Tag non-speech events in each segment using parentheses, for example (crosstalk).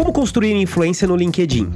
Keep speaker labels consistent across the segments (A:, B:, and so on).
A: Como construir influência no LinkedIn?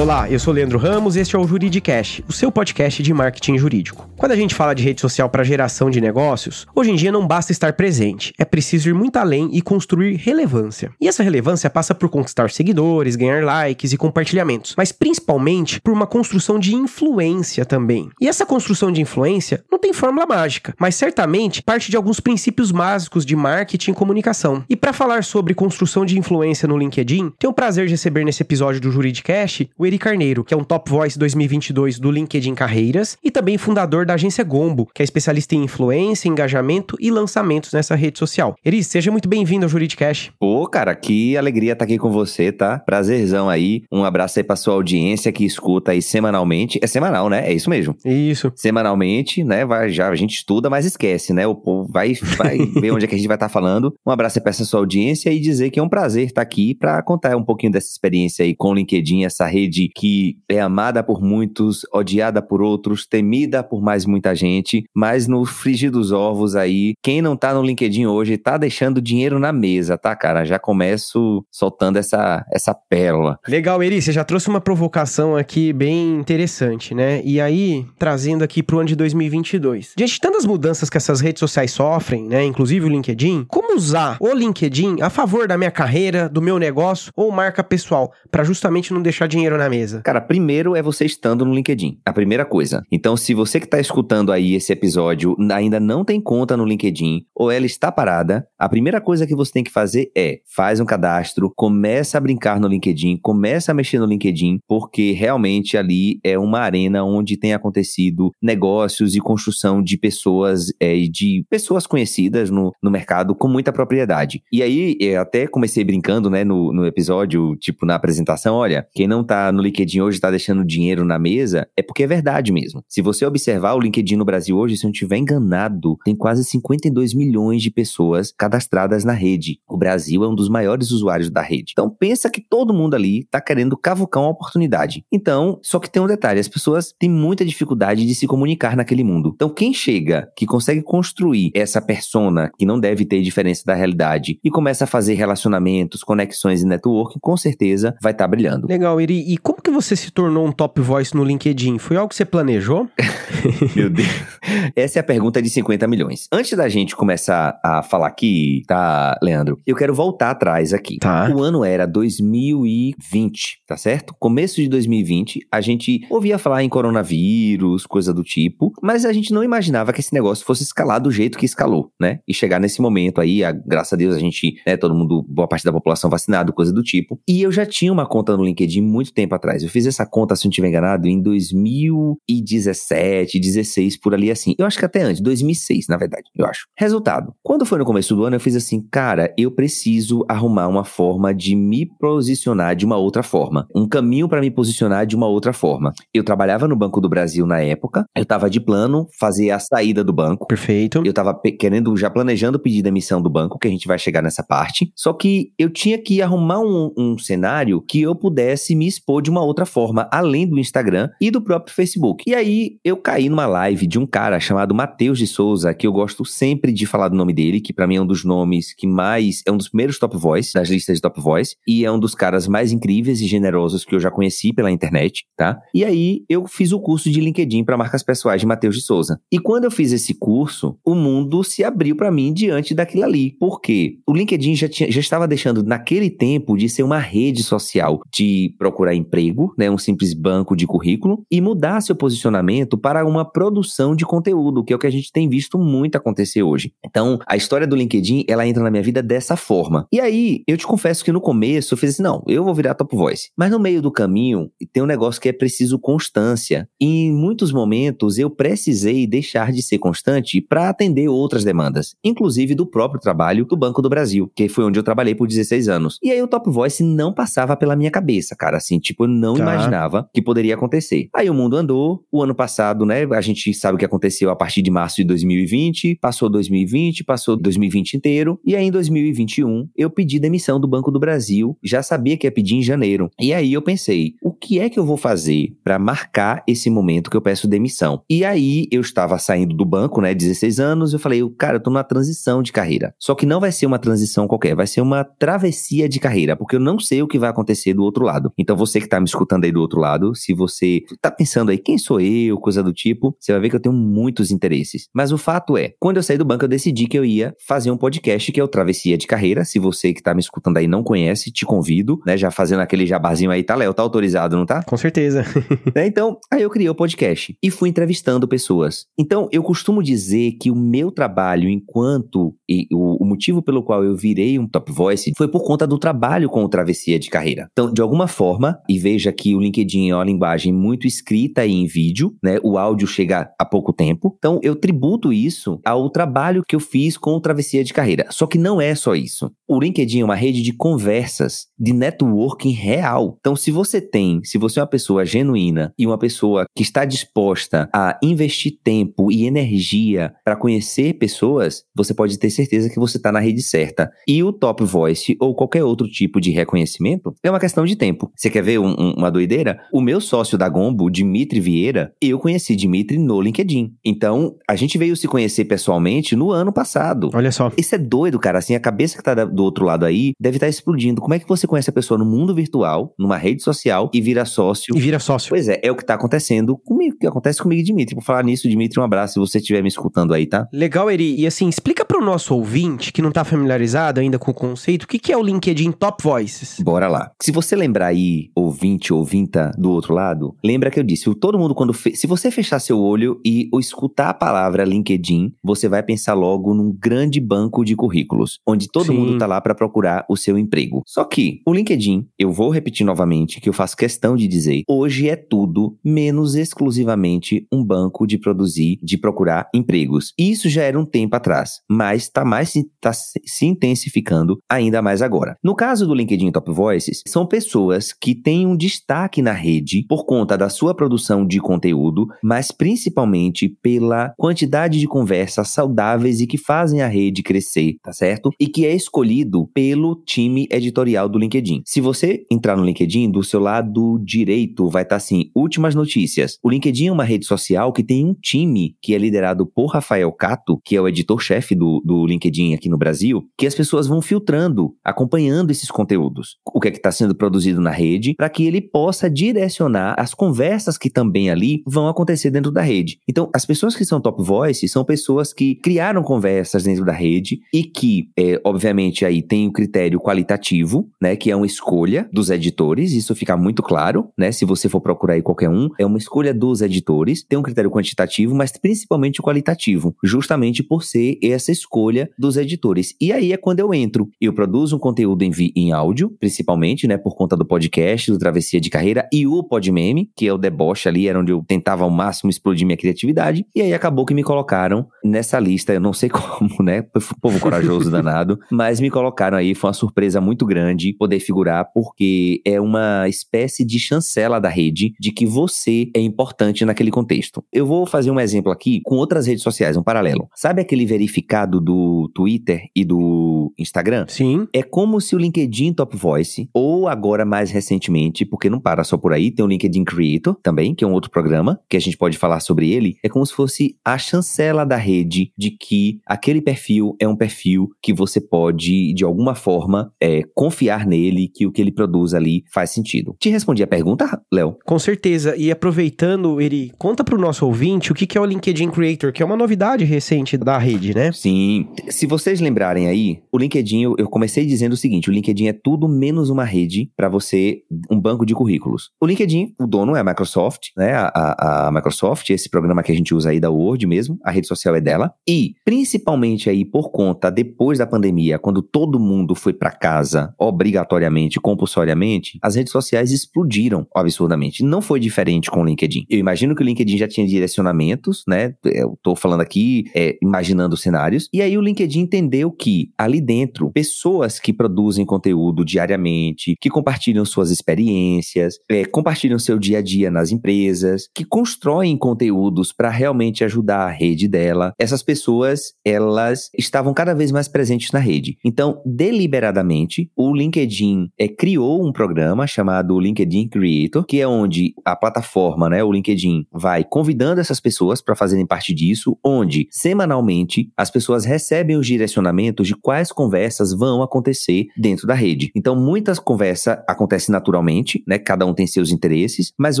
A: Olá, eu sou Leandro Ramos e este é o Juridicast, o seu podcast de marketing jurídico. Quando a gente fala de rede social para geração de negócios, hoje em dia não basta estar presente, é preciso ir muito além e construir relevância. E essa relevância passa por conquistar seguidores, ganhar likes e compartilhamentos, mas principalmente por uma construção de influência também. E essa construção de influência não tem fórmula mágica, mas certamente parte de alguns princípios básicos de marketing e comunicação. E para falar sobre construção de influência no LinkedIn, tenho o prazer de receber nesse episódio do Juridicast o Eri Carneiro, que é um Top Voice 2022 do LinkedIn Carreiras e também fundador da agência Gombo, que é especialista em influência, engajamento e lançamentos nessa rede social. Eri, seja muito bem-vindo ao Juridicast.
B: Pô, cara, que alegria estar aqui com você, tá? Prazerzão aí. Um abraço aí pra sua audiência que escuta aí semanalmente. É semanal, né? É isso mesmo.
A: Isso.
B: Semanalmente, né? Vai, já, a gente estuda, mas esquece, né? O povo vai, vai (laughs) ver onde é que a gente vai estar falando. Um abraço aí pra essa sua audiência e dizer que é um prazer estar aqui para contar um pouquinho dessa experiência aí com o LinkedIn, essa rede que é amada por muitos, odiada por outros, temida por mais muita gente, mas no frigir dos ovos aí, quem não tá no LinkedIn hoje tá deixando dinheiro na mesa, tá, cara? Já começo soltando essa, essa pérola.
A: Legal, Eri, você já trouxe uma provocação aqui bem interessante, né? E aí, trazendo aqui pro ano de 2022. Diante de tantas mudanças que essas redes sociais sofrem, né, inclusive o LinkedIn, como usar o LinkedIn a favor da minha carreira, do meu negócio ou marca pessoal, para justamente não deixar dinheiro na na mesa?
B: Cara, primeiro é você estando no LinkedIn. A primeira coisa. Então, se você que está escutando aí esse episódio ainda não tem conta no LinkedIn ou ela está parada, a primeira coisa que você tem que fazer é faz um cadastro, começa a brincar no LinkedIn, começa a mexer no LinkedIn, porque realmente ali é uma arena onde tem acontecido negócios e construção de pessoas é, de pessoas conhecidas no, no mercado com muita propriedade. E aí, eu até comecei brincando, né, no, no episódio, tipo, na apresentação, olha, quem não tá no LinkedIn hoje está deixando dinheiro na mesa, é porque é verdade mesmo. Se você observar o LinkedIn no Brasil hoje, se eu não estiver enganado, tem quase 52 milhões de pessoas cadastradas na rede. O Brasil é um dos maiores usuários da rede. Então pensa que todo mundo ali está querendo cavucar uma oportunidade. Então, só que tem um detalhe, as pessoas têm muita dificuldade de se comunicar naquele mundo. Então quem chega, que consegue construir essa persona que não deve ter diferença da realidade e começa a fazer relacionamentos, conexões e networking, com certeza vai estar tá brilhando.
A: Legal, Iri. E como que você se tornou um top voice no LinkedIn? Foi algo que você planejou? (laughs)
B: Meu Deus. (laughs) Essa é a pergunta de 50 milhões. Antes da gente começar a falar aqui, tá, Leandro? Eu quero voltar atrás aqui.
A: Tá.
B: O ano era 2020, tá certo? Começo de 2020, a gente ouvia falar em coronavírus, coisa do tipo, mas a gente não imaginava que esse negócio fosse escalar do jeito que escalou, né? E chegar nesse momento aí, a, graças a Deus, a gente, né, todo mundo, boa parte da população vacinado, coisa do tipo. E eu já tinha uma conta no LinkedIn muito tempo atrás. Eu fiz essa conta, se não estiver enganado, em 2017, 16, por ali assim. Eu acho que até antes, 2006, na verdade, eu acho. Resultado. Quando foi no começo do ano, eu fiz assim, cara, eu preciso arrumar uma forma de me posicionar de uma outra forma. Um caminho para me posicionar de uma outra forma. Eu trabalhava no Banco do Brasil na época, eu tava de plano fazer a saída do banco.
A: Perfeito.
B: Eu tava querendo, já planejando pedir demissão do banco, que a gente vai chegar nessa parte. Só que eu tinha que arrumar um, um cenário que eu pudesse me expor de uma outra forma, além do Instagram e do próprio Facebook. E aí eu caí numa live de um cara chamado Matheus de Souza, que eu gosto sempre de falar do nome dele, que para mim é um dos nomes que mais é um dos primeiros top voice das listas de top voice e é um dos caras mais incríveis e generosos que eu já conheci pela internet, tá? E aí eu fiz o curso de LinkedIn para marcas pessoais de Matheus de Souza. E quando eu fiz esse curso, o mundo se abriu para mim diante daquilo ali. Por quê? O LinkedIn já, tinha, já estava deixando naquele tempo de ser uma rede social de procurar emprego, né, um simples banco de currículo, e mudar seu posicionamento para uma produção de conteúdo, que é o que a gente tem visto muito acontecer hoje. Então, a história do LinkedIn, ela entra na minha vida dessa forma. E aí, eu te confesso que no começo eu fiz assim, não, eu vou virar top voice. Mas no meio do caminho, tem um negócio que é preciso constância. E em muitos momentos eu precisei deixar de ser constante para atender outras demandas, inclusive do próprio trabalho do Banco do Brasil, que foi onde eu trabalhei por 16 anos. E aí o top voice não passava pela minha cabeça, cara, assim, tipo eu não
A: Tá.
B: imaginava que poderia acontecer. Aí o mundo andou, o ano passado, né? A gente sabe o que aconteceu a partir de março de 2020, passou 2020, passou 2020 inteiro, e aí em 2021 eu pedi demissão do Banco do Brasil, já sabia que ia pedir em janeiro. E aí eu pensei, o que é que eu vou fazer para marcar esse momento que eu peço demissão? E aí eu estava saindo do banco, né, 16 anos, eu falei, cara, eu tô numa transição de carreira. Só que não vai ser uma transição qualquer, vai ser uma travessia de carreira, porque eu não sei o que vai acontecer do outro lado. Então você que tá me escutando aí do outro lado, se você tá pensando aí, quem sou eu, coisa do tipo, você vai ver que eu tenho muitos interesses. Mas o fato é, quando eu saí do banco, eu decidi que eu ia fazer um podcast que é o Travessia de Carreira. Se você que tá me escutando aí não conhece, te convido, né, já fazendo aquele jabarzinho aí, tá, Léo? Tá autorizado, não tá?
A: Com certeza. (laughs)
B: Né? Então, aí eu criei o podcast e fui entrevistando pessoas. Então, eu costumo dizer que o meu trabalho enquanto e o, o motivo pelo qual eu virei um top voice foi por conta do trabalho com o travessia de carreira. Então, de alguma forma, e veja que o LinkedIn é uma linguagem muito escrita e em vídeo, né? O áudio chega há pouco tempo. Então, eu tributo isso ao trabalho que eu fiz com o travessia de carreira. Só que não é só isso. O LinkedIn é uma rede de conversas, de networking real. Então, se você tem, se você é uma pessoa genuína e uma pessoa que está disposta a investir tempo e energia para conhecer pessoas, você pode ter certeza que você está na rede certa. E o Top Voice ou qualquer outro tipo de reconhecimento é uma questão de tempo. Você quer ver um- um- uma doideira? O meu sócio da Gombo, Dimitri Vieira, eu conheci Dimitri no LinkedIn. Então, a gente veio se conhecer pessoalmente no ano passado.
A: Olha só.
B: Isso é doido, cara. Assim, a cabeça que tá do outro lado aí deve estar explodindo. Como é que você conhece a pessoa no mundo virtual, numa rede social e vira sócio?
A: E vira sócio.
B: Pois é, é o que tá acontecendo comigo, que acontece comigo e Dimitri. Por falar nisso, Dimitri, um abraço se você estiver me escutando aí, tá?
A: Legal, Eri. E assim, explica pro nosso ouvinte que não tá familiarizado ainda com o conceito, o que, que é o LinkedIn Top Voices?
B: Bora lá. Se você lembrar aí, ouvinte, ouvinta do outro lado, lembra que eu disse, o- todo mundo quando... Fe... Se você fechar seu olho e escutar a palavra LinkedIn, você vai pensar logo num grande banco de currículos, onde todo
A: Sim.
B: mundo tá lá para procurar o seu emprego. Só que o LinkedIn, eu vou repetir novamente, que eu faço questão de dizer, hoje é tudo menos exclusivamente um banco de produzir, de procurar empregos. Isso já era um tempo atrás, mas tá mais tá se intensificando ainda mais agora. No caso do LinkedIn Top Voices, são pessoas que têm um destaque na rede por conta da sua produção de conteúdo, mas principalmente pela quantidade de conversas saudáveis e que fazem a rede crescer, tá certo? E que é escolhido pelo time editorial do LinkedIn. Se você entrar no LinkedIn, do seu lado direito vai estar assim, últimas notícias. O LinkedIn é uma rede social que tem um time que é liderado por Rafael Cato, que é o editor-chefe do, do LinkedIn aqui no Brasil, que as pessoas vão filtrando, acompanhando esses conteúdos. O que é que está sendo produzido na rede, para que ele possa direcionar as conversas que também ali vão acontecer dentro da rede. Então, as pessoas que são top voice são pessoas que criaram conversas dentro da rede e que, é, obviamente, aí tem o critério qualitativo, né, que é uma escolha dos editores, isso fica muito claro, né, se você for procurar aí qualquer um, é uma escolha dos editores, tem um critério quantitativo, mas principalmente qualitativo, justamente por ser essa escolha dos editores. E aí é quando eu entro, eu produzo um conteúdo em, em áudio, principalmente, né, por conta do podcast, do Travessia de Carreira e o Podmeme, que é o deboche ali, era onde eu tentava ao máximo explodir minha criatividade, e aí acabou que me colocaram nessa lista, eu não sei (laughs) como, né, povo corajoso danado, (laughs) mas me colocaram aí, foi uma surpresa muito grande poder figurar, porque é uma espécie de chancela da rede de que você é importante naquele contexto. Eu vou fazer um exemplo aqui com outras redes sociais, um paralelo. Sabe aquele verificado do Twitter e do Instagram?
A: Sim.
B: É como se o LinkedIn Top Voice, ou agora mais recentemente, porque não para só por aí, tem o LinkedIn Creator também, que é um outro programa, que a gente pode falar sobre ele, é como se fosse a chancela da rede de que aquele perfil é um perfil que você pode, de alguma forma, é, confiar nele, que o que ele produz ali faz sentido. Te respondi a pergunta, Léo?
A: Com certeza. E aproveitando, Eri, conta pro nosso ouvinte o que, que é o LinkedIn Creator, que é uma novidade recente da rede, né?
B: Sim. Se vocês lembrarem aí, o LinkedIn, eu- eu comecei dizendo o seguinte: o LinkedIn é tudo menos uma rede para você, um banco de currículos. O LinkedIn, o dono é a Microsoft, né? A, a- a Microsoft, esse programa que a gente usa aí da Word mesmo, a rede social é dela. E, principalmente aí por conta, depois da pandemia, quando todo mundo foi para casa, obrigatoriamente, compulsoriamente, as redes sociais explodiram absurdamente. Não foi diferente com o LinkedIn. Eu imagino que o LinkedIn já tinha direcionamentos, né? Eu tô falando aqui, é, imaginando cenários. E aí o LinkedIn entendeu que ali dentro, pessoas que produzem conteúdo diariamente, que compartilham suas experiências, é, compartilham seu dia a dia nas empresas, que constroem conteúdos para realmente ajudar a rede dela. Essas pessoas, elas estavam cada vez mais presentes na rede. Então, deliberadamente, o LinkedIn é, criou um programa chamado LinkedIn Creator, que é onde a plataforma, né, o LinkedIn, vai convidando essas pessoas para fazerem parte disso, onde semanalmente as pessoas recebem os direcionamentos de quais conversas vão acontecer dentro da rede. Então, muitas conversas acontecem naturalmente, né? Cada um tem seus interesses, mas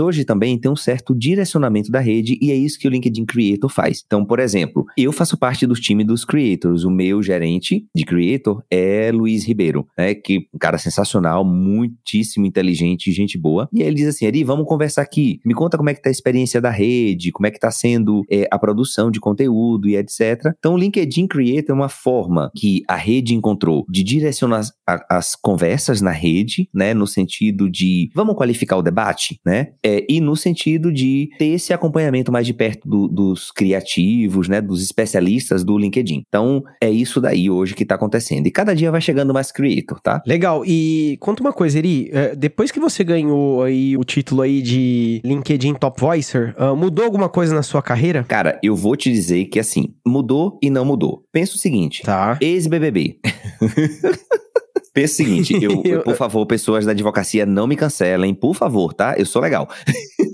B: hoje também tem um certo direcionamento da rede e é isso que o LinkedIn Creator faz. Então, por exemplo, eu faço parte do time dos creators. O meu gerente de creator é Luiz Ribeiro, né? Que um cara sensacional, muitíssimo inteligente, gente boa. E ele diz assim: Ari, vamos conversar aqui. Me conta como é que tá a experiência da rede, como é que tá sendo é, a produção de conteúdo e etc. Então, o LinkedIn Creator é uma forma que a rede encontrou de direcionar a, as conversas na rede, né? No sentido de vamos qualificar o debate, né? É, e no sentido de ter esse acompanhamento mais de perto do, dos criativos, né? Dos especialistas do LinkedIn. Então, é isso daí hoje que tá acontecendo. E cada dia vai chegando mais creator, tá?
A: Legal. E conta uma coisa, Eri. É, depois que você ganhou aí o título aí de LinkedIn Top Voicer, uh, mudou alguma coisa na sua carreira?
B: Cara, eu vou te dizer que assim, mudou e não mudou. Pensa o seguinte:
A: tá.
B: ex-BBB. (laughs) Pensa o seguinte, eu, (laughs) eu, por favor, pessoas da advocacia, não me cancelem, por favor, tá? Eu sou legal. (laughs)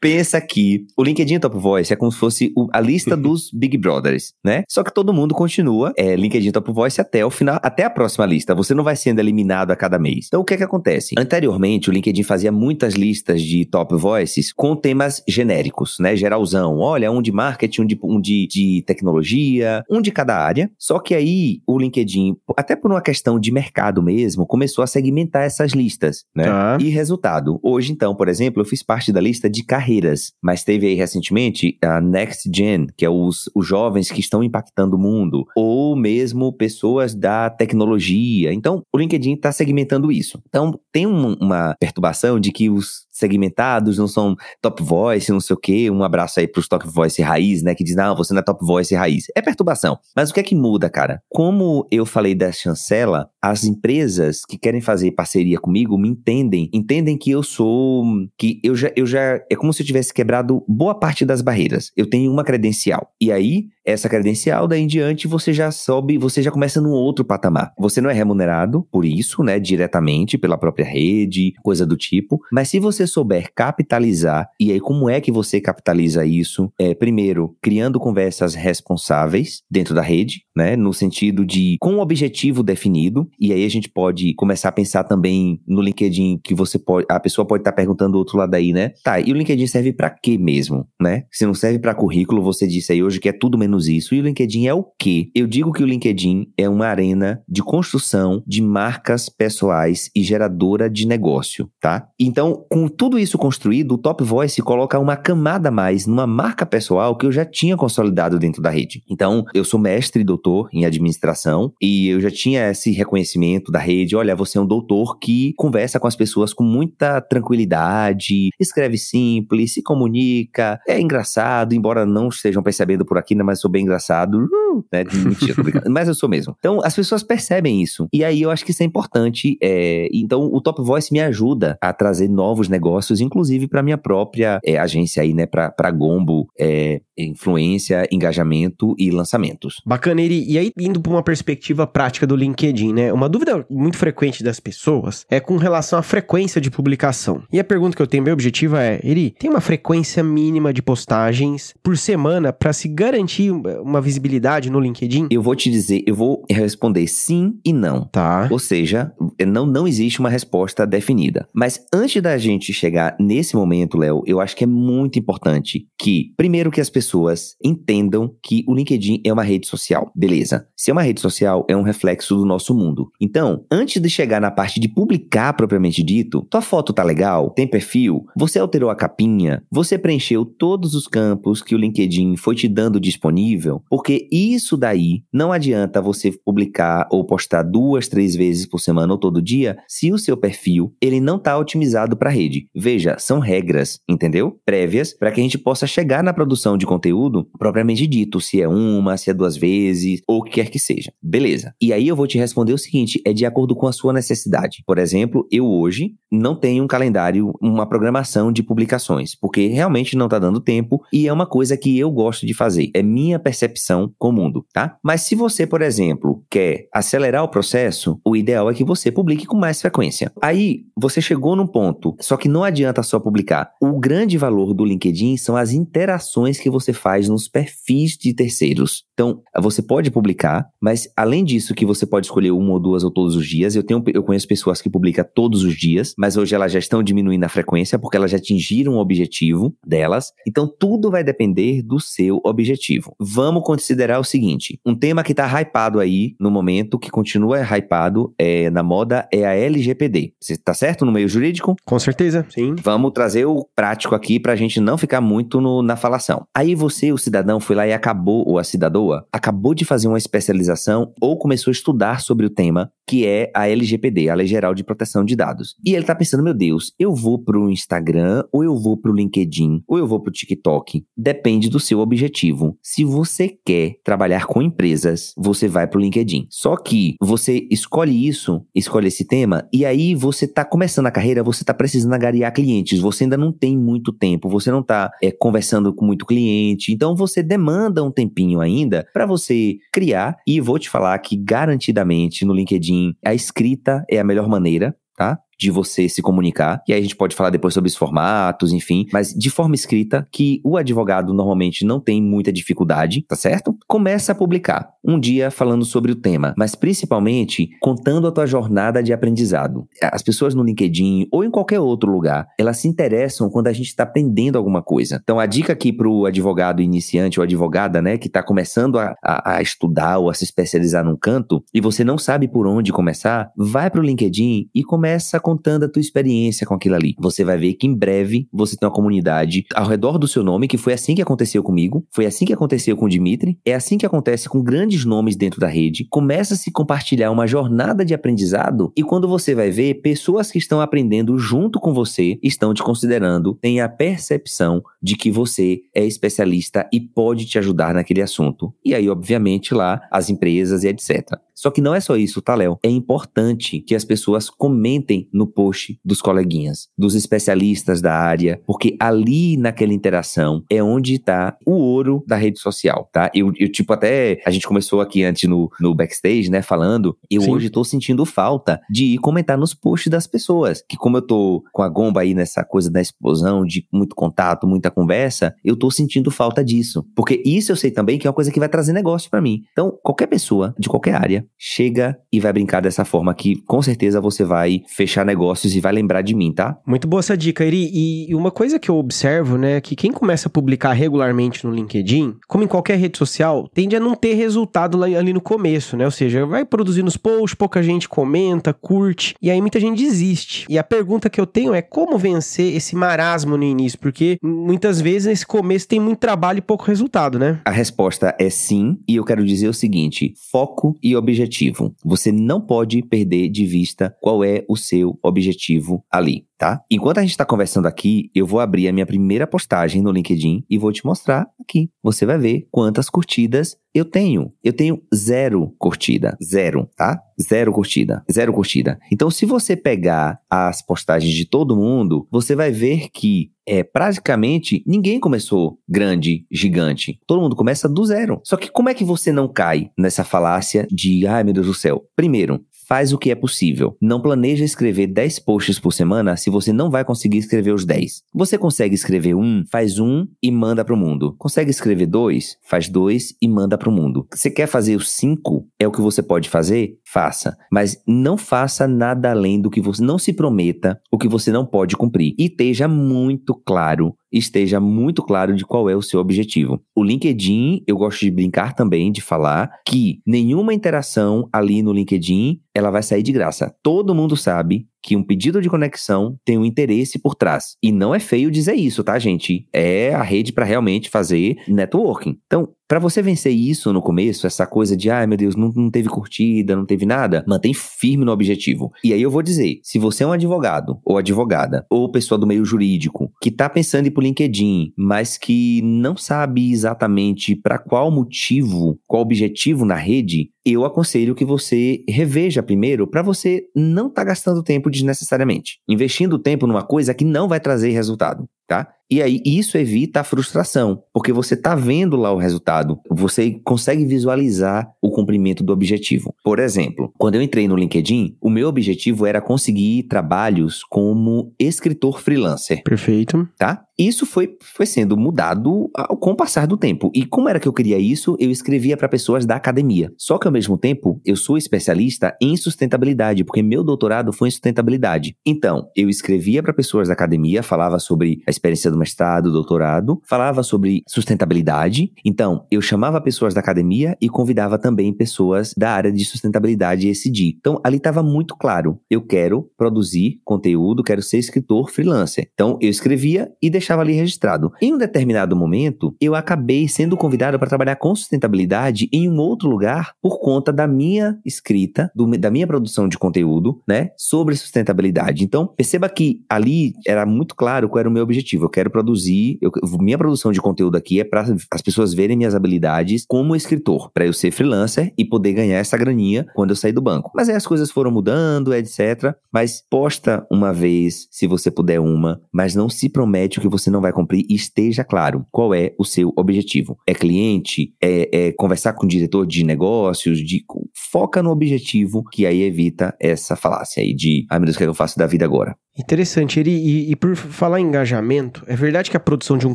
B: Pensa que o LinkedIn Top Voice é como se fosse o, a lista dos Big Brothers, né? Só que todo mundo continua é, LinkedIn Top Voice até o final, até a próxima lista. Você não vai sendo eliminado a cada mês. Então, o que é que acontece? Anteriormente, o LinkedIn fazia muitas listas de Top Voices com temas genéricos, né? Geralzão. Olha, um de marketing, um de, um de, de tecnologia, um de cada área. Só que aí, o LinkedIn, até por uma questão de mercado mesmo, começou a segmentar essas listas, né? Tá. E resultado, hoje então, por exemplo, eu fiz parte da lista de carreira carreiras. Mas teve aí recentemente a Next Gen, que é os, os jovens que estão impactando o mundo, ou mesmo pessoas da tecnologia. Então, o LinkedIn está segmentando isso. Então, tem um, uma perturbação de que os segmentados, não são top voice, não sei o quê. Um abraço aí pros top voice raiz, né? Que diz, não, você não é top voice raiz. É perturbação. Mas o que é que muda, cara? Como eu falei da chancela, as empresas que querem fazer parceria comigo me entendem, entendem que eu sou, que eu já, eu já, é como se eu tivesse quebrado boa parte das barreiras. Eu tenho uma credencial. E aí, essa credencial, daí em diante, você já sobe, você já começa num outro patamar. Você não é remunerado por isso, né, diretamente pela própria rede, coisa do tipo, mas se você souber capitalizar, e aí como é que você capitaliza isso? É, primeiro, criando conversas responsáveis dentro da rede, né, no sentido de com um objetivo definido, e aí a gente pode começar a pensar também no LinkedIn que você pode, a pessoa pode estar tá perguntando do outro lado aí, né? Tá, e o LinkedIn serve para quê mesmo, né? Se não serve para currículo, você disse aí hoje que é tudo menos isso. E o LinkedIn é o quê? Eu digo que o LinkedIn é uma arena de construção de marcas pessoais e geradora de negócio, tá? Então, com tudo isso construído, o Top Voice coloca uma camada a mais numa marca pessoal que eu já tinha consolidado dentro da rede. Então, eu sou mestre e doutor em administração e eu já tinha esse reconhecimento da rede. Olha, você é um doutor que conversa com as pessoas com muita tranquilidade, escreve simples, se comunica, é engraçado, embora não estejam percebendo por aqui, né, mas sou bem engraçado. Uh, né? Mentira, (laughs) Mas eu sou mesmo. Então, as pessoas percebem isso. E aí eu acho que isso é importante. É... Então, o Top Voice me ajuda a trazer novos negócios, inclusive para minha própria é, agência aí, né? Para Gombo, é, influência, engajamento e lançamentos.
A: Bacana, Eri. E aí, indo para uma perspectiva prática do LinkedIn, né? Uma dúvida muito frequente das pessoas é com relação à frequência de publicação. E a pergunta que eu tenho, meu objetivo é, Eri, tem uma frequência mínima de postagens por semana para se garantir uma visibilidade no LinkedIn?
B: Eu vou te dizer, eu vou responder sim e não.
A: Tá.
B: Ou seja, não, não existe uma resposta definida. Mas antes da gente chegar nesse momento, Léo, eu acho que é muito importante que, primeiro, que as pessoas entendam que o LinkedIn é uma rede social. Beleza. Se é uma rede social, é um reflexo do nosso mundo. Então, antes de chegar na parte de publicar propriamente dito, tua foto tá legal? Tem perfil? Você alterou a capinha? Você preencheu todos os campos que o LinkedIn foi te dando disponível? porque isso daí não adianta você publicar ou postar duas, três vezes por semana ou todo dia se o seu perfil ele não está otimizado para rede. Veja, são regras, entendeu? Prévias para que a gente possa chegar na produção de conteúdo propriamente dito, se é uma, se é duas vezes ou o que quer que seja. Beleza. E aí eu vou te responder o seguinte, é de acordo com a sua necessidade. Por exemplo, eu hoje não tenho um calendário, uma programação de publicações, porque realmente não está dando tempo e é uma coisa que eu gosto de fazer. É minha percepção com o mundo, tá? Mas se você, por exemplo, quer acelerar o processo, o ideal é que você publique com mais frequência. Aí você chegou num ponto, só que não adianta só publicar. O grande valor do LinkedIn são as interações que você faz nos perfis de terceiros. Então, você pode publicar, mas além disso que você pode escolher uma ou duas ou todos os dias, eu tenho eu conheço pessoas que publicam todos os dias, mas hoje elas já estão diminuindo a frequência porque elas já atingiram o objetivo delas. Então, tudo vai depender do seu objetivo. Vamos considerar o seguinte: um tema que está hypado aí no momento, que continua hypado é, na moda, é a LGPD. Você tá certo no meio jurídico?
A: Com certeza, sim.
B: Vamos trazer o prático aqui para a gente não ficar muito no, na falação. Aí você, o cidadão, foi lá e acabou, ou a cidadã, acabou de fazer uma especialização ou começou a estudar sobre o tema, que é a LGPD, a Lei Geral de Proteção de Dados. E ele tá pensando, meu Deus, eu vou pro Instagram, ou eu vou pro LinkedIn, ou eu vou pro TikTok. Depende do seu objetivo. Se você quer trabalhar com empresas, você vai pro LinkedIn. Só que você escolhe isso, escolhe esse tema, e aí você tá começando a carreira, você tá precisando agariar clientes, você ainda não tem muito tempo, você não tá é, conversando com muito cliente, então você demanda um tempinho ainda para você criar, e vou te falar que garantidamente no LinkedIn a escrita é a melhor maneira, tá? De você se comunicar. E aí a gente pode falar depois sobre os formatos, enfim, mas de forma escrita, que o advogado normalmente não tem muita dificuldade, tá certo? Começa a publicar um dia falando sobre o tema, mas principalmente contando a tua jornada de aprendizado. As pessoas no LinkedIn ou em qualquer outro lugar, elas se interessam quando a gente está aprendendo alguma coisa. Então a dica aqui para o advogado iniciante ou advogada, né, que está começando a, a, a estudar ou a se especializar num canto e você não sabe por onde começar, vai para o LinkedIn e começa a contando a tua experiência com aquilo ali. Você vai ver que em breve você tem uma comunidade ao redor do seu nome, que foi assim que aconteceu comigo, foi assim que aconteceu com o Dimitri, é assim que acontece com grandes nomes dentro da rede. Começa a se compartilhar uma jornada de aprendizado e quando você vai ver, pessoas que estão aprendendo junto com você estão te considerando, têm a percepção de que você é especialista e pode te ajudar naquele assunto. E aí, obviamente, lá as empresas e etc. Só que não é só isso, tá, Léo? É importante que as pessoas comentem no post dos coleguinhas, dos especialistas da área, porque ali naquela interação é onde está o ouro da rede social, tá? Eu, eu, tipo, até a gente começou aqui antes no, no backstage, né, falando, eu Sim. hoje tô sentindo falta de ir comentar nos posts das pessoas, que como eu tô com a gomba aí nessa coisa da explosão, de muito contato, muita conversa, eu tô sentindo falta disso. Porque isso eu sei também que é uma coisa que vai trazer negócio para mim. Então, qualquer pessoa, de qualquer área, chega e vai brincar dessa forma que com certeza você vai fechar negócios e vai lembrar de mim, tá?
A: Muito boa essa dica, Iri. E uma coisa que eu observo, né, que quem começa a publicar regularmente no LinkedIn, como em qualquer rede social, tende a não ter resultado ali no começo, né? Ou seja, vai produzindo os posts, pouca gente comenta, curte, e aí muita gente desiste. E a pergunta que eu tenho é como vencer esse marasmo no início, porque muitas vezes nesse começo tem muito trabalho e pouco resultado, né?
B: A resposta é sim, e eu quero dizer o seguinte: foco e objetivo. Você não pode perder de vista qual é o seu objetivo ali tá? Enquanto a gente está conversando aqui, eu vou abrir a minha primeira postagem no LinkedIn e vou te mostrar aqui. Você vai ver quantas curtidas eu tenho. Eu tenho zero curtida. Zero, tá? Zero curtida. Zero curtida. Então, se você pegar as postagens de todo mundo, você vai ver que é praticamente ninguém começou grande, gigante. Todo mundo começa do zero. Só que como é que você não cai nessa falácia de, ai meu Deus do céu? Primeiro, faz o que é possível. Não planeja escrever 10 posts por semana se você não vai conseguir escrever os 10. Você consegue escrever um, faz um e manda para o mundo. Consegue escrever dois, faz dois e manda para o mundo. Você quer fazer os cinco? É o que você pode fazer? Faça. Mas não faça nada além do que você. Não se prometa o que você não pode cumprir. E esteja muito claro esteja muito claro de qual é o seu objetivo. O LinkedIn, eu gosto de brincar também, de falar que nenhuma interação ali no LinkedIn ela vai sair de graça. Todo mundo sabe que um pedido de conexão tem um interesse por trás. E não é feio dizer isso, tá, gente? É a rede para realmente fazer networking. Então, para você vencer isso no começo, essa coisa de, ai ah, meu Deus, não, não teve curtida, não teve nada, mantém firme no objetivo. E aí eu vou dizer, se você é um advogado ou advogada, ou pessoa do meio jurídico, que tá pensando em ir pro LinkedIn, mas que não sabe exatamente para qual motivo, qual objetivo na rede, eu aconselho que você reveja primeiro para você não estar tá gastando tempo desnecessariamente, investindo tempo numa coisa que não vai trazer resultado, tá? E aí isso evita a frustração, porque você está vendo lá o resultado, você consegue visualizar o cumprimento do objetivo. Por exemplo, quando eu entrei no LinkedIn, o meu objetivo era conseguir trabalhos como escritor freelancer.
A: Perfeito.
B: Tá? Isso foi, foi sendo mudado ao, com o passar do tempo. E como era que eu queria isso? Eu escrevia para pessoas da academia. Só que ao mesmo tempo, eu sou especialista em sustentabilidade, porque meu doutorado foi em sustentabilidade. Então, eu escrevia para pessoas da academia, falava sobre a experiência do mestrado, doutorado, falava sobre sustentabilidade. Então, eu chamava pessoas da academia e convidava também pessoas da área de sustentabilidade esse dia. Então, ali estava muito claro. Eu quero produzir conteúdo, quero ser escritor freelancer. Então, eu escrevia e deixava deixava ali registrado. Em um determinado momento, eu acabei sendo convidado para trabalhar com sustentabilidade em um outro lugar por conta da minha escrita, do, da minha produção de conteúdo, né, sobre sustentabilidade. Então, perceba que ali era muito claro qual era o meu objetivo. Eu quero produzir, eu, minha produção de conteúdo aqui é para as pessoas verem minhas habilidades como escritor, para eu ser freelancer e poder ganhar essa graninha quando eu sair do banco. Mas aí as coisas foram mudando, etc. Mas posta uma vez, se você puder uma, mas não se promete o que você não vai cumprir e esteja claro qual é o seu objetivo. É cliente? É, é conversar com o diretor de negócios? De, foca no objetivo, que aí evita essa falácia aí de, ai meu Deus, o é que eu faço da vida agora?
A: Interessante, ele e, e, por falar em engajamento, é verdade que a produção de um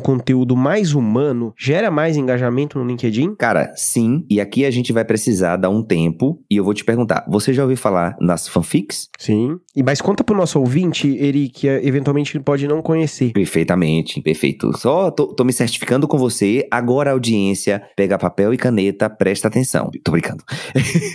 A: conteúdo mais humano gera mais engajamento no LinkedIn?
B: Cara, sim. E aqui a gente vai precisar dar um tempo. E eu vou te perguntar: você já ouviu falar nas fanfics?
A: Sim. E mas conta pro nosso ouvinte, ele que eventualmente pode não conhecer.
B: Perfeitamente, perfeito. Só tô, tô me certificando com você. Agora a audiência pega papel e caneta, presta atenção. Tô brincando.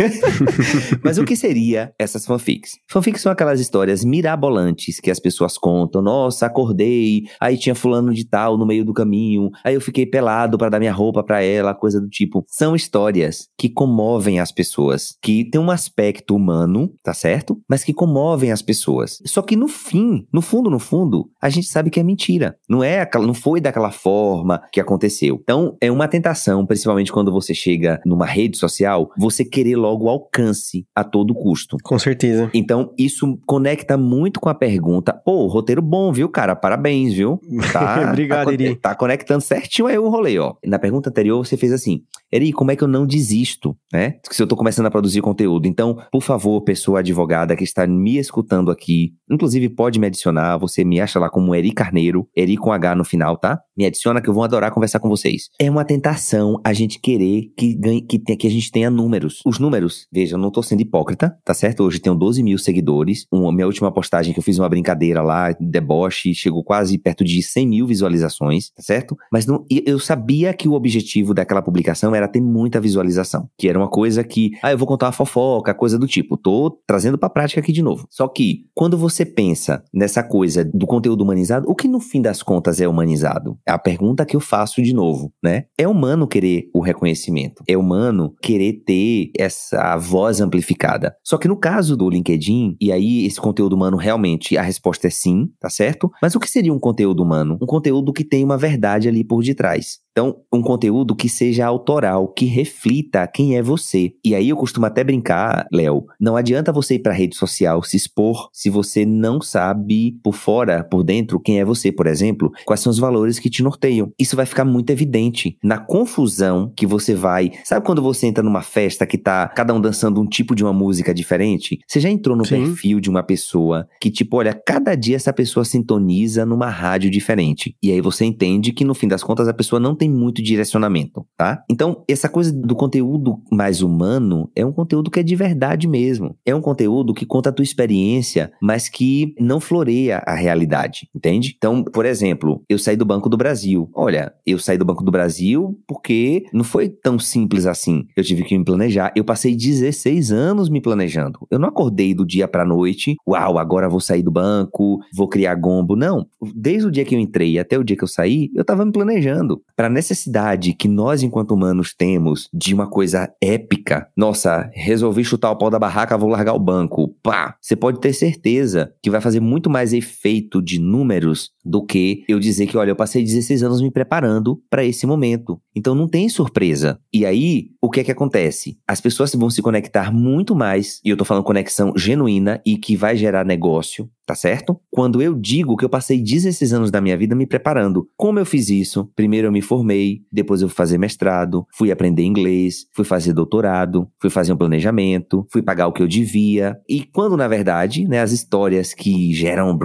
B: (laughs) mas o que seria essas fanfics? Fanfics são aquelas histórias mirabolantes que as pessoas contam. Nossa, acordei, aí tinha fulano de tal no meio do caminho, aí eu fiquei pelado para dar minha roupa para ela, coisa do tipo. São histórias que comovem as pessoas, que tem um aspecto humano, tá certo? Mas que comovem as pessoas. Só que no fim, no fundo, no fundo, a gente sabe que é mentira. Não é aquela, não foi daquela forma que aconteceu. Então, é uma tentação, principalmente quando você chega numa rede social, você querer logo alcance a todo custo.
A: Com certeza.
B: Então, isso conecta muito com a pergunta pergunta. Pô, roteiro bom, viu, cara? Parabéns, viu? (laughs)
A: Tá, Obrigado,
B: tá,
A: Eri.
B: Tá conectando certinho aí o rolê, ó. Na pergunta anterior, você fez assim: Eri, como é que eu não desisto, né? Se eu tô começando a produzir conteúdo. Então, por favor, pessoa advogada que está me escutando aqui, inclusive pode me adicionar, você me acha lá como Eri Carneiro, Eri com H no final, tá? Me adiciona que eu vou adorar conversar com vocês. É uma tentação a gente querer que, ganhe, que, que a gente tenha números. Os números, veja, eu não tô sendo hipócrita, tá certo? Hoje tenho 12 mil seguidores. Uma, minha última postagem que eu fiz uma brincadeira lá, deboche, chegou quase perto de 100 mil visualizações, tá certo? Mas não, eu sabia que o objetivo daquela publicação era ter muita visualização, que era uma coisa que, ah, eu vou contar uma fofoca, coisa do tipo. Tô trazendo pra prática aqui de novo. Só que, quando você pensa nessa coisa do conteúdo humanizado, o que no fim das contas é humanizado? É a pergunta que eu faço de novo, né? É humano querer o reconhecimento, é humano querer ter essa voz amplificada. Só que no caso do LinkedIn, e aí esse conteúdo humano realmente a resposta é sim, tá certo? Mas o que seria um conteúdo humano? Um conteúdo que tem uma verdade ali por detrás. Então, um conteúdo que seja autoral, que reflita quem é você. E aí eu costumo até brincar, Léo, não adianta você ir para rede social se expor se você não sabe por fora, por dentro, quem é você, por exemplo, quais são os valores que te norteiam. Isso vai ficar muito evidente na confusão que você vai. Sabe quando você entra numa festa que tá cada um dançando um tipo de uma música diferente? Você já entrou no Sim. perfil de uma pessoa que, tipo, olha, cada dia essa pessoa sintoniza numa rádio diferente. E aí você entende que no fim das contas a pessoa não tem muito direcionamento, tá? Então, essa coisa do conteúdo mais humano é um conteúdo que é de verdade mesmo. É um conteúdo que conta a tua experiência, mas que não floreia a realidade, entende? Então, por exemplo, eu saí do Banco do Brasil. Olha, eu saí do Banco do Brasil porque não foi tão simples assim. Eu tive que me planejar. Eu passei 16 anos me planejando. Eu não acordei do dia pra noite, uau, agora vou sair do banco, vou criar gombo. Não. Desde o dia que eu entrei até o dia que eu saí, eu tava me planejando. Para a necessidade que nós, enquanto humanos, temos de uma coisa épica, nossa, resolvi chutar o pau da barraca, vou largar o banco. Pá! Você pode ter certeza que vai fazer muito mais efeito de números do que eu dizer que, olha, eu passei 16 anos me preparando para esse momento. Então não tem surpresa. E aí, o que é que acontece? As pessoas vão se conectar muito mais, e eu tô falando conexão genuína e que vai gerar negócio, tá certo? Quando eu digo que eu passei 16 anos da minha vida me preparando. Como eu fiz isso? Primeiro eu me formei, depois eu fui fazer mestrado, fui aprender inglês, fui fazer doutorado, fui fazer um planejamento, fui pagar o que eu devia. E quando na verdade, né, as histórias que geram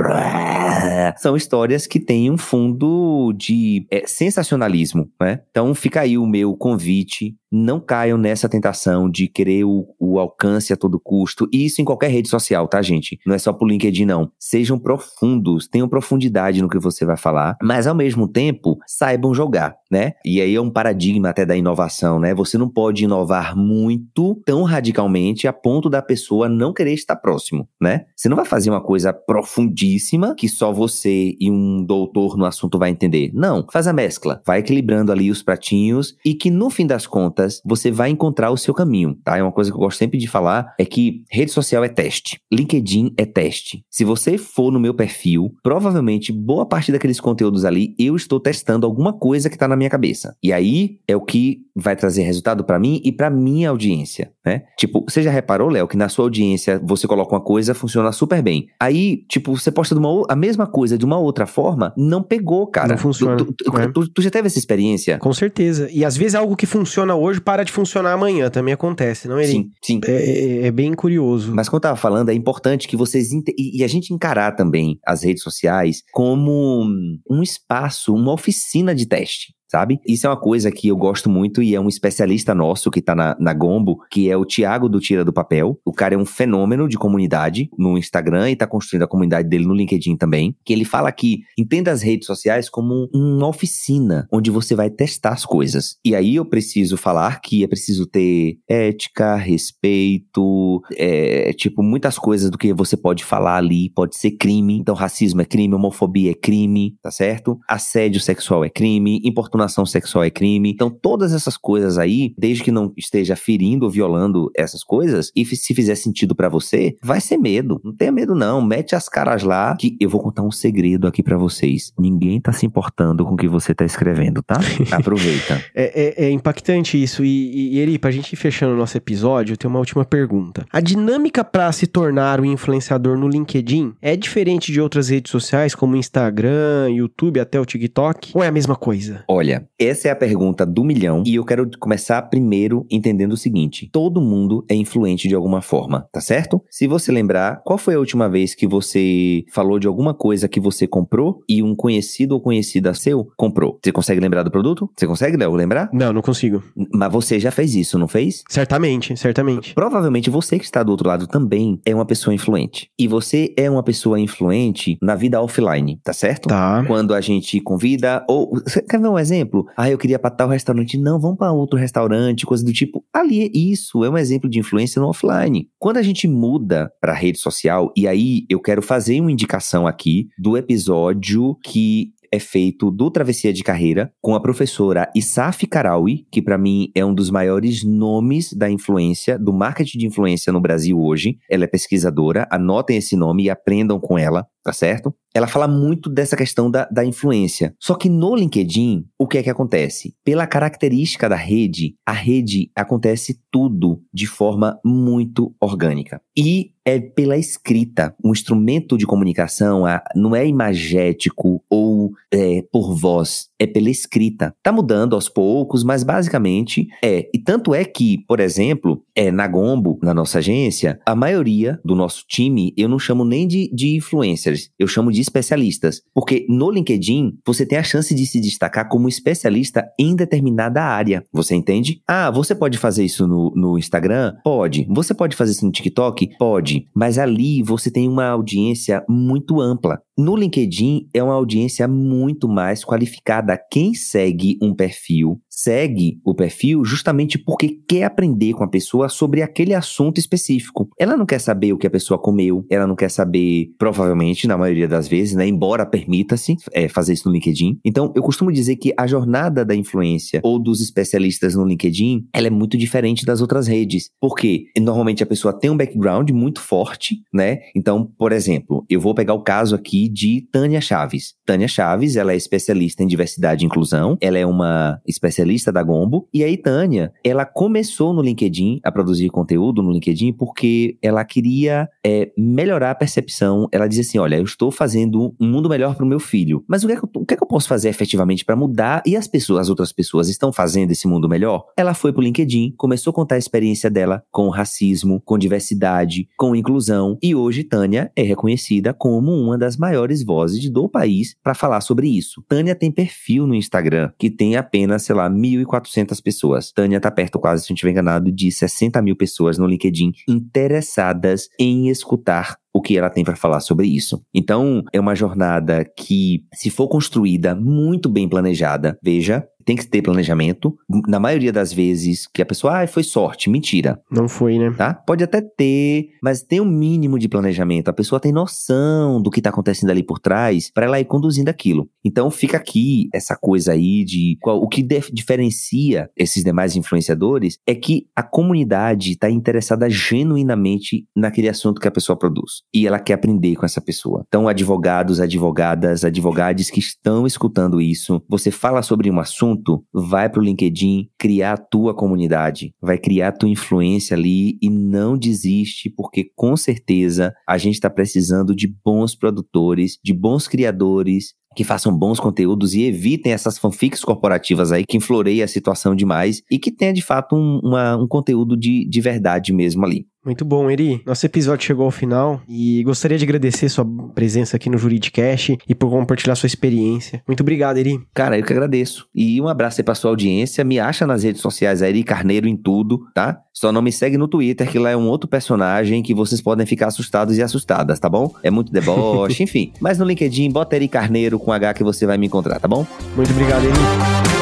B: são histórias que têm um fundo de é, sensacionalismo, né? Então fica aí o meu convite não caiam nessa tentação de querer o, o, alcance a todo custo. E isso em qualquer rede social, tá, gente? Não é só pro LinkedIn, não. Sejam profundos, tenham profundidade no que você vai falar, mas ao mesmo tempo saibam jogar, né? E aí é um paradigma até da inovação, né? Você não pode inovar muito, tão radicalmente, a ponto da pessoa não querer estar próximo, né? Você não vai fazer uma coisa profundíssima que só você e um doutor no assunto vai entender. Não, faz a mescla. Vai equilibrando ali os pratinhos e que no fim das contas você vai encontrar o seu caminho, tá? É uma coisa que eu gosto sempre de falar, é que rede social é teste, LinkedIn é teste. Se você for no meu perfil, provavelmente boa parte daqueles conteúdos ali eu estou testando alguma coisa que tá na minha cabeça. E aí é o que vai trazer resultado para mim e para minha audiência, né? Tipo, você já reparou, Léo, que na sua audiência você coloca uma coisa, funciona super bem. Aí, tipo, você posta uma, a mesma coisa de uma outra forma, não pegou, cara.
A: Não funciona.
B: Tu, tu, é. tu, tu já teve essa experiência?
A: Com certeza. E às vezes é algo que funciona hoje para de funcionar amanhã, também acontece, não é?
B: Sim, sim.
A: É, é, é, bem curioso.
B: Mas como eu tava falando, é importante que vocês e, e a gente encarar também as redes sociais como um espaço, uma oficina de teste sabe? Isso é uma coisa que eu gosto muito e é um especialista nosso que tá na, na Gombo, que é o Tiago do Tira do Papel. O cara é um fenômeno de comunidade no Instagram e tá construindo a comunidade dele no LinkedIn também. Que ele fala que entenda as redes sociais como uma oficina onde você vai testar as coisas. E aí eu preciso falar que é preciso ter ética, respeito, é, tipo, muitas coisas do que você pode falar ali pode ser crime. Então, racismo é crime, homofobia é crime, tá certo? Assédio sexual é crime, importunação importunação sexual é crime. Então, todas essas coisas aí, desde que não esteja ferindo ou violando essas coisas, e se fizer sentido para você, vai ser medo. Não tenha medo, não. Mete as caras lá, que eu vou contar um segredo aqui para vocês. Ninguém tá se importando com o que você tá escrevendo, tá? (laughs) Aproveita.
A: é, é, é, impactante isso. E, e Eri, pra gente ir fechando o nosso episódio, eu tenho uma última pergunta. A dinâmica para se tornar um influenciador no LinkedIn é diferente de outras redes sociais, como Instagram, YouTube, até o TikTok? Ou é a mesma coisa?
B: Olha, Olha, essa é a pergunta do milhão e eu quero começar primeiro entendendo o seguinte: todo mundo é influente de alguma forma, tá certo? Se você lembrar, qual foi a última vez que você falou de alguma coisa que você comprou e um conhecido ou conhecida seu comprou? Você consegue lembrar do produto? Você consegue, Léo, lembrar?
A: Não, não consigo.
B: Mas você já fez isso, não fez?
A: Certamente, certamente.
B: Provavelmente você que está do outro lado também é uma pessoa influente. E você é uma pessoa influente na vida offline, tá certo?
A: Tá.
B: Quando a gente convida, ou. Quer ver um exemplo? Exemplo, ah, eu queria para tal restaurante, não, vamos para outro restaurante, coisa do tipo. Ali, isso é um exemplo de influência no offline. Quando a gente muda para rede social, e aí eu quero fazer uma indicação aqui do episódio que é feito do Travessia de Carreira com a professora Isaf Karawi, que para mim é um dos maiores nomes da influência, do marketing de influência no Brasil hoje. Ela é pesquisadora, anotem esse nome e aprendam com ela tá certo? Ela fala muito dessa questão da, da influência. Só que no LinkedIn, o que é que acontece? Pela característica da rede, a rede acontece tudo de forma muito orgânica. E é pela escrita. Um instrumento de comunicação não é imagético ou é, por voz. É pela escrita. Tá mudando aos poucos, mas basicamente é. E tanto é que, por exemplo, é na Gombo, na nossa agência, a maioria do nosso time, eu não chamo nem de, de influencers, eu chamo de especialistas. Porque no LinkedIn, você tem a chance de se destacar como especialista em determinada área. Você entende? Ah, você pode fazer isso no, no Instagram? Pode. Você pode fazer isso no TikTok? Pode. Mas ali você tem uma audiência muito ampla. No LinkedIn é uma audiência muito mais qualificada. Quem segue um perfil, segue o perfil justamente porque quer aprender com a pessoa sobre aquele assunto específico. Ela não quer saber o que a pessoa comeu, ela não quer saber, provavelmente, na maioria das vezes, né? Embora permita-se é, fazer isso no LinkedIn. Então, eu costumo dizer que a jornada da influência ou dos especialistas no LinkedIn, ela é muito diferente das outras redes. Porque normalmente a pessoa tem um background muito forte, né? Então, por exemplo, eu vou pegar o caso aqui de Tânia Chaves. Tânia Chaves, ela é especialista em diversidade e inclusão, ela é uma especialista da Gombo, e aí Tânia, ela começou no LinkedIn a produzir conteúdo no LinkedIn porque ela queria é, melhorar a percepção. Ela dizia assim: olha, eu estou fazendo um mundo melhor para o meu filho, mas o que, é que eu, o que, é que eu posso fazer efetivamente para mudar e as pessoas, as outras pessoas estão fazendo esse mundo melhor? Ela foi pro LinkedIn, começou a contar a experiência dela com racismo, com diversidade, com inclusão, e hoje Tânia é reconhecida como uma das maiores vozes do país para falar sobre isso. Tânia tem perfil no Instagram que tem apenas, sei lá, 1.400 pessoas. Tânia tá perto quase, se não estiver enganado, de 60 mil pessoas no LinkedIn interessadas em escutar o que ela tem para falar sobre isso. Então, é uma jornada que, se for construída muito bem planejada, veja, tem que ter planejamento. Na maioria das vezes que a pessoa, ah, foi sorte. Mentira.
A: Não foi, né?
B: Tá? Pode até ter, mas tem um mínimo de planejamento. A pessoa tem noção do que tá acontecendo ali por trás para ela ir conduzindo aquilo. Então fica aqui essa coisa aí de qual, o que diferencia esses demais influenciadores é que a comunidade está interessada genuinamente naquele assunto que a pessoa produz e ela quer aprender com essa pessoa. Então advogados, advogadas, advogados que estão escutando isso, você fala sobre um assunto vai pro LinkedIn, criar a tua comunidade, vai criar a tua influência ali e não desiste, porque com certeza a gente está precisando de bons produtores, de bons criadores, que façam bons conteúdos e evitem essas fanfics corporativas aí que infloreiam a situação demais e que tenha de fato um, uma, um conteúdo de, de verdade mesmo ali.
A: Muito bom, Eri. Nosso episódio chegou ao final e gostaria de agradecer sua presença aqui no Juridicast e por compartilhar sua experiência. Muito obrigado, Eri.
B: Cara, eu que agradeço. E um abraço aí pra sua audiência. Me acha nas redes sociais, Eri Carneiro em tudo, tá? Só não me segue no Twitter, que lá é um outro personagem que vocês podem ficar assustados e assustadas, tá bom? É muito deboche, (laughs) enfim. Mas no LinkedIn, bota Eri Carneiro com H que você vai me encontrar, tá bom?
A: Muito obrigado, Eri.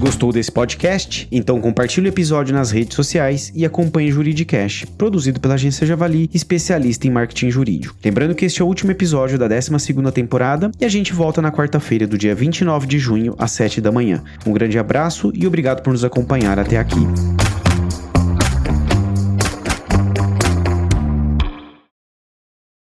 A: Gostou desse podcast? Então compartilhe o episódio nas redes sociais e acompanhe o Juridicast, produzido pela agência Javali, especialista em marketing jurídico. Lembrando que este é o último episódio da 12ª temporada e a gente volta na quarta-feira do dia 29 de junho às 7 da manhã. Um grande abraço e obrigado por nos acompanhar até aqui.